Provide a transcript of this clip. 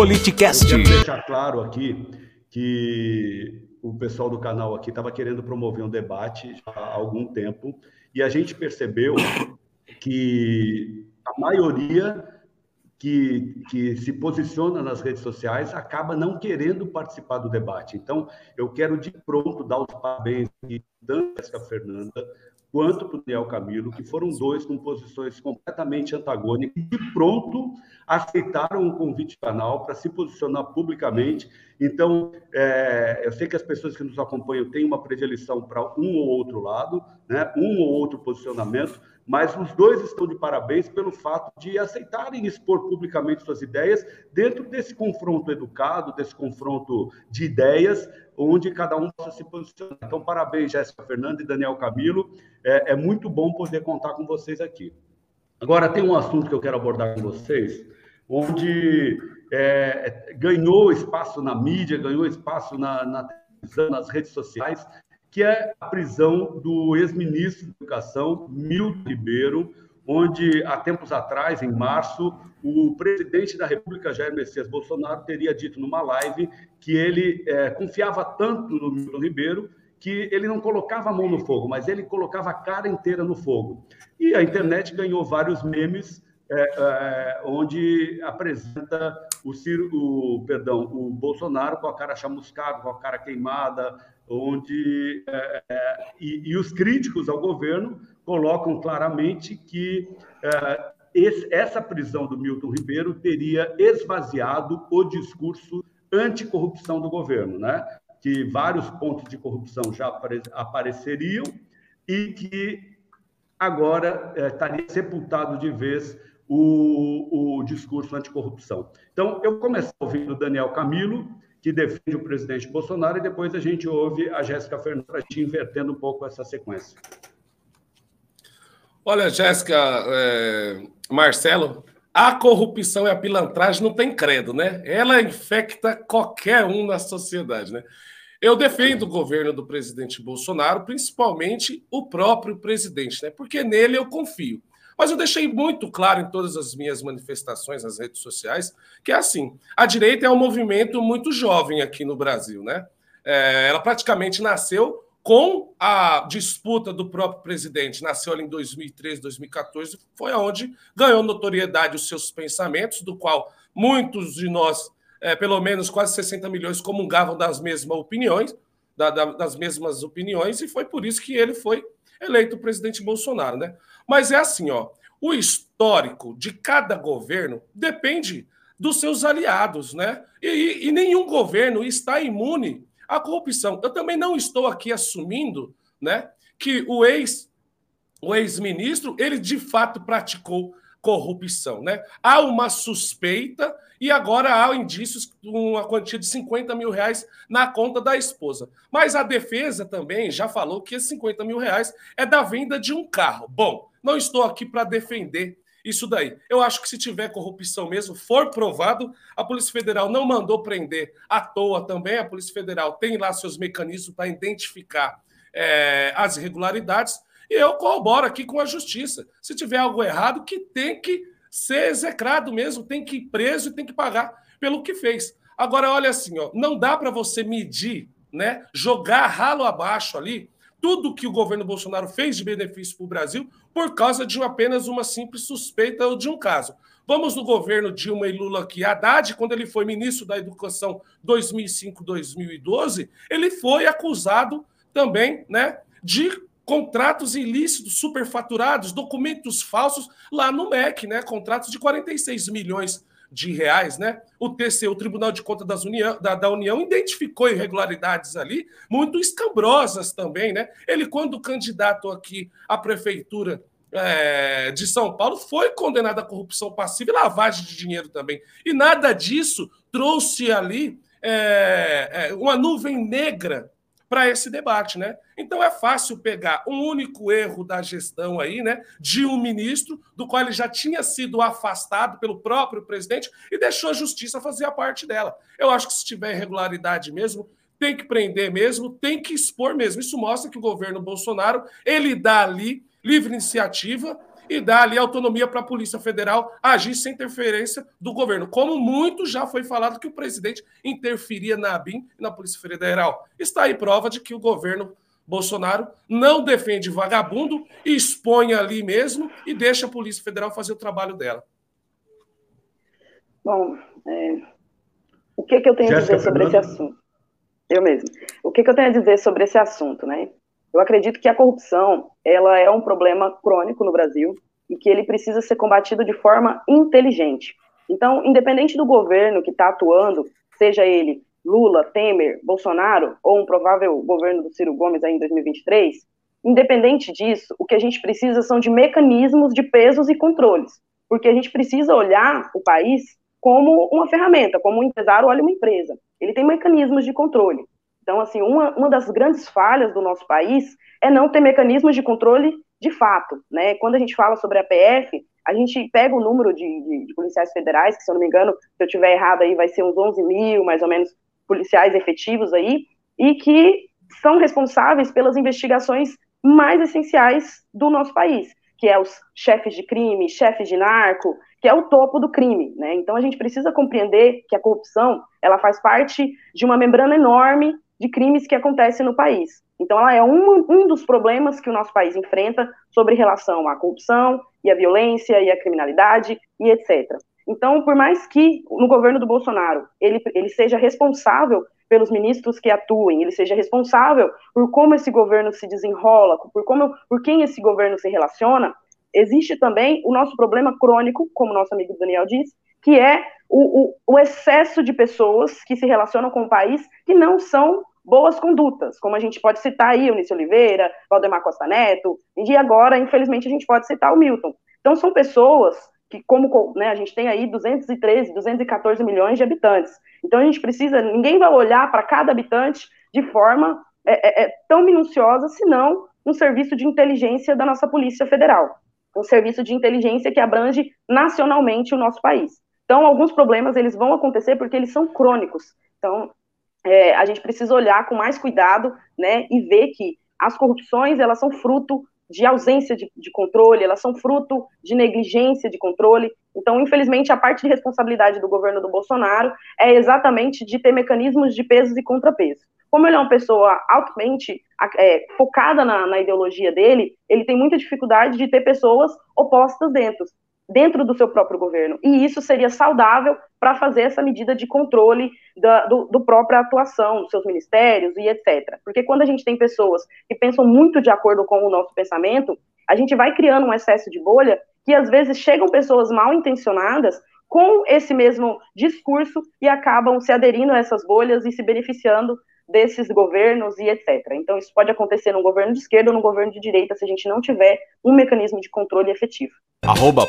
Politicast. Quero deixar claro aqui que o pessoal do canal aqui estava querendo promover um debate há algum tempo e a gente percebeu que a maioria que, que se posiciona nas redes sociais acaba não querendo participar do debate. Então, eu quero de pronto dar os parabéns tanto a Fernanda quanto para o Daniel Camilo, que foram dois com posições completamente antagônicas e pronto aceitaram o convite do canal para se posicionar publicamente. Então, é, eu sei que as pessoas que nos acompanham têm uma predileção para um ou outro lado, né, um ou outro posicionamento, mas os dois estão de parabéns pelo fato de aceitarem expor publicamente suas ideias dentro desse confronto educado, desse confronto de ideias, onde cada um possa se posicionar. Então, parabéns, Jéssica Fernanda e Daniel Camilo. É, é muito bom poder contar com vocês aqui. Agora, tem um assunto que eu quero abordar com vocês, onde é, ganhou espaço na mídia, ganhou espaço na, na televisão, nas redes sociais, que é a prisão do ex-ministro da Educação, Milton Ribeiro, onde há tempos atrás, em março, o presidente da República, Jair Messias Bolsonaro, teria dito numa live que ele é, confiava tanto no Milton Ribeiro que ele não colocava a mão no fogo, mas ele colocava a cara inteira no fogo. E a internet ganhou vários memes é, é, onde apresenta o, Ciro, o, perdão, o Bolsonaro com a cara chamuscada, com a cara queimada, onde é, é, e, e, os críticos ao governo colocam claramente que é, esse, essa prisão do Milton Ribeiro teria esvaziado o discurso anticorrupção do governo, né? Que vários pontos de corrupção já apare, apareceriam e que agora é, estaria sepultado de vez o, o discurso anticorrupção. Então, eu comecei ouvindo o Daniel Camilo, que defende o presidente Bolsonaro, e depois a gente ouve a Jéssica Fernandes invertendo um pouco essa sequência. Olha, Jéssica, é, Marcelo, a corrupção e a pilantragem não tem credo, né? Ela infecta qualquer um na sociedade, né? Eu defendo o governo do presidente Bolsonaro, principalmente o próprio presidente, né? Porque nele eu confio. Mas eu deixei muito claro em todas as minhas manifestações nas redes sociais que é assim: a direita é um movimento muito jovem aqui no Brasil, né? É, ela praticamente nasceu com a disputa do próprio presidente. Nasceu ali em 2013, 2014, foi aonde ganhou notoriedade os seus pensamentos, do qual muitos de nós, é, pelo menos quase 60 milhões, comungavam das mesmas opiniões, da, da, das mesmas opiniões, e foi por isso que ele foi eleito presidente Bolsonaro, né? Mas é assim, ó, o histórico de cada governo depende dos seus aliados, né? E, e nenhum governo está imune à corrupção. Eu também não estou aqui assumindo, né, que o ex o ex-ministro ele de fato praticou corrupção, né? Há uma suspeita e agora há indícios de uma quantia de 50 mil reais na conta da esposa. Mas a defesa também já falou que esses 50 mil reais é da venda de um carro. Bom, não estou aqui para defender isso daí. Eu acho que se tiver corrupção mesmo, for provado, a Polícia Federal não mandou prender à toa também. A Polícia Federal tem lá seus mecanismos para identificar é, as irregularidades. E eu corroboro aqui com a justiça. Se tiver algo errado, que tem que ser execrado mesmo, tem que ir preso e tem que pagar pelo que fez. Agora, olha assim, ó, não dá para você medir, né, jogar ralo abaixo ali tudo que o governo Bolsonaro fez de benefício para o Brasil por causa de apenas uma simples suspeita ou de um caso. Vamos no governo Dilma e Lula aqui. Haddad, quando ele foi ministro da Educação 2005-2012, ele foi acusado também né, de contratos ilícitos, superfaturados, documentos falsos lá no MEC, né? Contratos de 46 milhões de reais, né? O TCU, o Tribunal de Contas das União, da, da, União, identificou irregularidades ali, muito escabrosas também, né? Ele, quando candidato aqui à prefeitura é, de São Paulo, foi condenado à corrupção passiva e lavagem de dinheiro também. E nada disso trouxe ali é, é, uma nuvem negra para esse debate, né? Então é fácil pegar um único erro da gestão aí, né, de um ministro do qual ele já tinha sido afastado pelo próprio presidente e deixou a justiça fazer a parte dela. Eu acho que se tiver irregularidade mesmo, tem que prender mesmo, tem que expor mesmo. Isso mostra que o governo Bolsonaro, ele dá ali livre iniciativa e dar ali autonomia para a Polícia Federal agir sem interferência do governo. Como muito já foi falado que o presidente interferia na ABIN e na Polícia Federal. Está aí prova de que o governo Bolsonaro não defende vagabundo, expõe ali mesmo e deixa a Polícia Federal fazer o trabalho dela. Bom, é... o que, que eu tenho Jéssica a dizer sobre Fernanda? esse assunto? Eu mesmo. O que, que eu tenho a dizer sobre esse assunto, né? Eu acredito que a corrupção ela é um problema crônico no Brasil e que ele precisa ser combatido de forma inteligente. Então, independente do governo que está atuando, seja ele Lula, Temer, Bolsonaro ou um provável governo do Ciro Gomes aí em 2023, independente disso, o que a gente precisa são de mecanismos de pesos e controles, porque a gente precisa olhar o país como uma ferramenta, como um empresário olha uma empresa. Ele tem mecanismos de controle. Então, assim, uma, uma das grandes falhas do nosso país é não ter mecanismos de controle de fato, né? Quando a gente fala sobre a PF, a gente pega o número de, de, de, policiais federais, que se eu não me engano, se eu tiver errado aí, vai ser uns 11 mil, mais ou menos, policiais efetivos aí, e que são responsáveis pelas investigações mais essenciais do nosso país, que é os chefes de crime, chefes de narco, que é o topo do crime, né? Então a gente precisa compreender que a corrupção, ela faz parte de uma membrana enorme de crimes que acontecem no país. Então, ela é um, um dos problemas que o nosso país enfrenta sobre relação à corrupção e à violência e à criminalidade e etc. Então, por mais que no governo do Bolsonaro ele, ele seja responsável pelos ministros que atuem, ele seja responsável por como esse governo se desenrola, por como, por quem esse governo se relaciona, existe também o nosso problema crônico, como nosso amigo Daniel disse, que é o, o, o excesso de pessoas que se relacionam com o país que não são boas condutas, como a gente pode citar aí Eunice Oliveira, Valdemar Costa Neto, e agora, infelizmente, a gente pode citar o Milton. Então, são pessoas que, como né, a gente tem aí 213, 214 milhões de habitantes. Então, a gente precisa, ninguém vai olhar para cada habitante de forma é, é, é, tão minuciosa, senão um serviço de inteligência da nossa Polícia Federal. Um serviço de inteligência que abrange nacionalmente o nosso país. Então, alguns problemas eles vão acontecer porque eles são crônicos. Então, é, a gente precisa olhar com mais cuidado, né, e ver que as corrupções, elas são fruto de ausência de, de, controle, elas são fruto de negligência de controle. Então, infelizmente, a parte de responsabilidade do governo do Bolsonaro é exatamente de ter mecanismos de pesos e contrapesos. Como ele é uma pessoa altamente é, focada na, na ideologia dele, ele tem muita dificuldade de ter pessoas opostas dentro dentro do seu próprio governo. E isso seria saudável para fazer essa medida de controle da do, do, própria atuação dos seus ministérios e etc. Porque quando a gente tem pessoas que pensam muito de acordo com o nosso pensamento, a gente vai criando um excesso de bolha que às vezes chegam pessoas mal intencionadas com esse mesmo discurso e acabam se aderindo a essas bolhas e se beneficiando desses governos e etc. Então, isso pode acontecer no governo de esquerda ou no governo de direita se a gente não tiver um mecanismo de controle efetivo. Arroba.